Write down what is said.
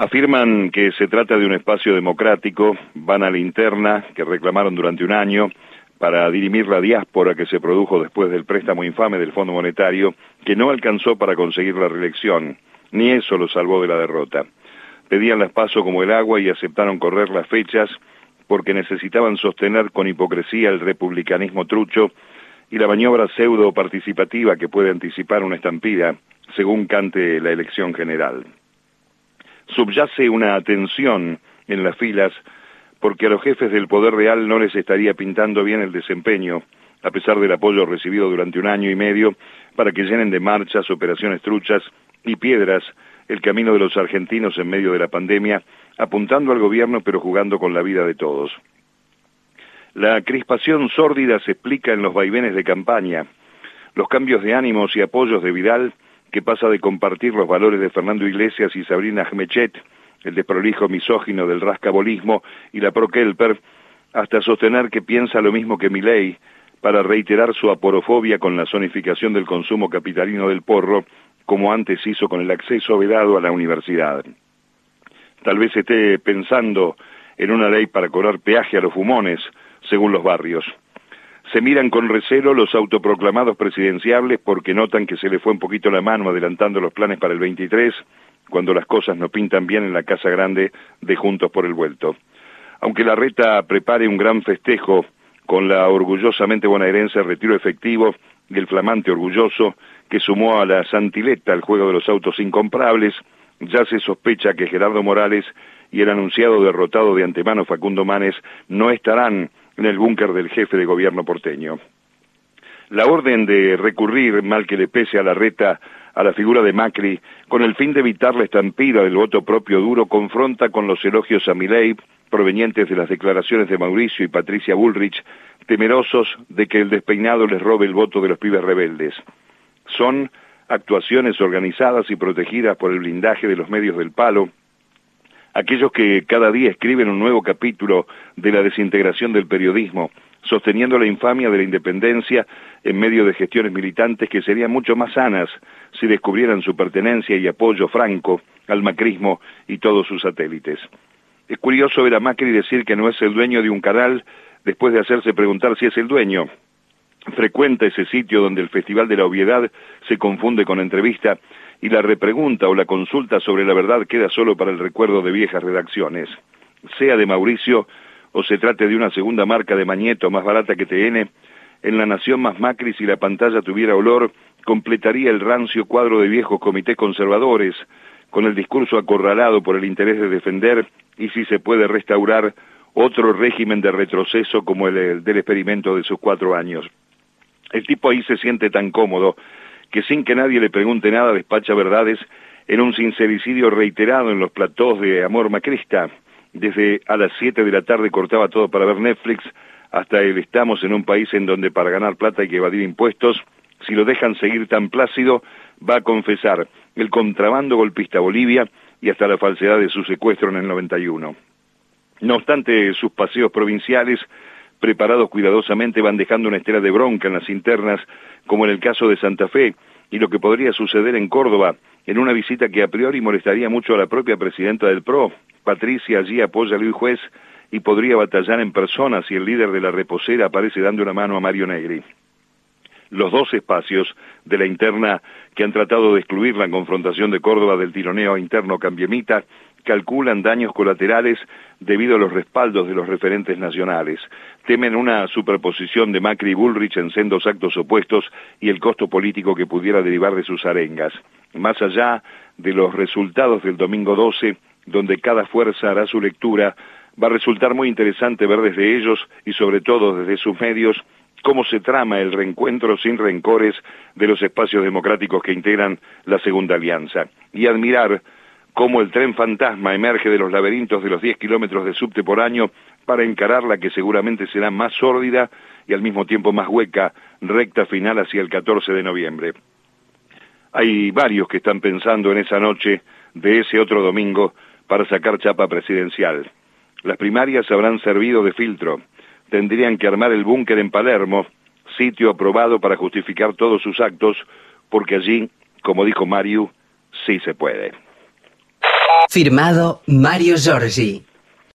Afirman que se trata de un espacio democrático, van a la interna que reclamaron durante un año para dirimir la diáspora que se produjo después del préstamo infame del Fondo Monetario, que no alcanzó para conseguir la reelección, ni eso lo salvó de la derrota. Pedían las paso como el agua y aceptaron correr las fechas porque necesitaban sostener con hipocresía el republicanismo trucho y la maniobra pseudo participativa que puede anticipar una estampida, según cante la elección general subyace una tensión en las filas porque a los jefes del poder real no les estaría pintando bien el desempeño, a pesar del apoyo recibido durante un año y medio, para que llenen de marchas, operaciones truchas y piedras el camino de los argentinos en medio de la pandemia, apuntando al gobierno pero jugando con la vida de todos. La crispación sórdida se explica en los vaivenes de campaña, los cambios de ánimos y apoyos de Vidal que pasa de compartir los valores de Fernando Iglesias y Sabrina Ahmechet, el desprolijo misógino del rascabolismo y la pro-Kelper, hasta sostener que piensa lo mismo que Milei, para reiterar su aporofobia con la zonificación del consumo capitalino del porro, como antes hizo con el acceso vedado a la universidad. Tal vez esté pensando en una ley para cobrar peaje a los fumones, según los barrios. Se miran con recelo los autoproclamados presidenciables porque notan que se le fue un poquito la mano adelantando los planes para el 23, cuando las cosas no pintan bien en la Casa Grande de Juntos por el Vuelto. Aunque la reta prepare un gran festejo con la orgullosamente bonaerense retiro efectivo y el flamante orgulloso que sumó a la Santileta al juego de los autos incomprables, ya se sospecha que Gerardo Morales y el anunciado derrotado de antemano Facundo Manes no estarán en el búnker del jefe de gobierno porteño. La orden de recurrir, mal que le pese a la reta, a la figura de Macri, con el fin de evitar la estampida del voto propio duro, confronta con los elogios a Milei, provenientes de las declaraciones de Mauricio y Patricia Bullrich, temerosos de que el despeinado les robe el voto de los pibes rebeldes. Son actuaciones organizadas y protegidas por el blindaje de los medios del palo, aquellos que cada día escriben un nuevo capítulo de la desintegración del periodismo, sosteniendo la infamia de la independencia en medio de gestiones militantes que serían mucho más sanas si descubrieran su pertenencia y apoyo franco al macrismo y todos sus satélites. Es curioso ver a Macri decir que no es el dueño de un canal después de hacerse preguntar si es el dueño. Frecuenta ese sitio donde el Festival de la Obviedad se confunde con entrevista y la repregunta o la consulta sobre la verdad queda solo para el recuerdo de viejas redacciones. Sea de Mauricio o se trate de una segunda marca de Mañeto más barata que TN, en la nación más Macri si la pantalla tuviera olor, completaría el rancio cuadro de viejos comités conservadores, con el discurso acorralado por el interés de defender, y si se puede restaurar otro régimen de retroceso como el del experimento de sus cuatro años. El tipo ahí se siente tan cómodo que sin que nadie le pregunte nada despacha verdades en un sincericidio reiterado en los platós de Amor Macrista. Desde a las 7 de la tarde cortaba todo para ver Netflix, hasta el estamos en un país en donde para ganar plata hay que evadir impuestos. Si lo dejan seguir tan plácido, va a confesar el contrabando golpista Bolivia y hasta la falsedad de su secuestro en el 91. No obstante, sus paseos provinciales preparados cuidadosamente van dejando una estela de bronca en las internas, como en el caso de Santa Fe, y lo que podría suceder en Córdoba, en una visita que a priori molestaría mucho a la propia presidenta del PRO. Patricia allí apoya a Luis Juez y podría batallar en persona si el líder de la reposera aparece dando una mano a Mario Negri. Los dos espacios de la interna que han tratado de excluir la confrontación de Córdoba del tironeo interno cambiemita calculan daños colaterales debido a los respaldos de los referentes nacionales. Temen una superposición de Macri y Bullrich en sendos actos opuestos y el costo político que pudiera derivar de sus arengas. Más allá de los resultados del domingo 12, donde cada fuerza hará su lectura, va a resultar muy interesante ver desde ellos y sobre todo desde sus medios cómo se trama el reencuentro sin rencores de los espacios democráticos que integran la segunda alianza y admirar cómo el tren fantasma emerge de los laberintos de los 10 kilómetros de subte por año para encarar la que seguramente será más sórdida y al mismo tiempo más hueca recta final hacia el 14 de noviembre. Hay varios que están pensando en esa noche de ese otro domingo para sacar chapa presidencial. Las primarias habrán servido de filtro. Tendrían que armar el búnker en Palermo, sitio aprobado para justificar todos sus actos, porque allí, como dijo Mario, sí se puede. Firmado Mario Giorgi.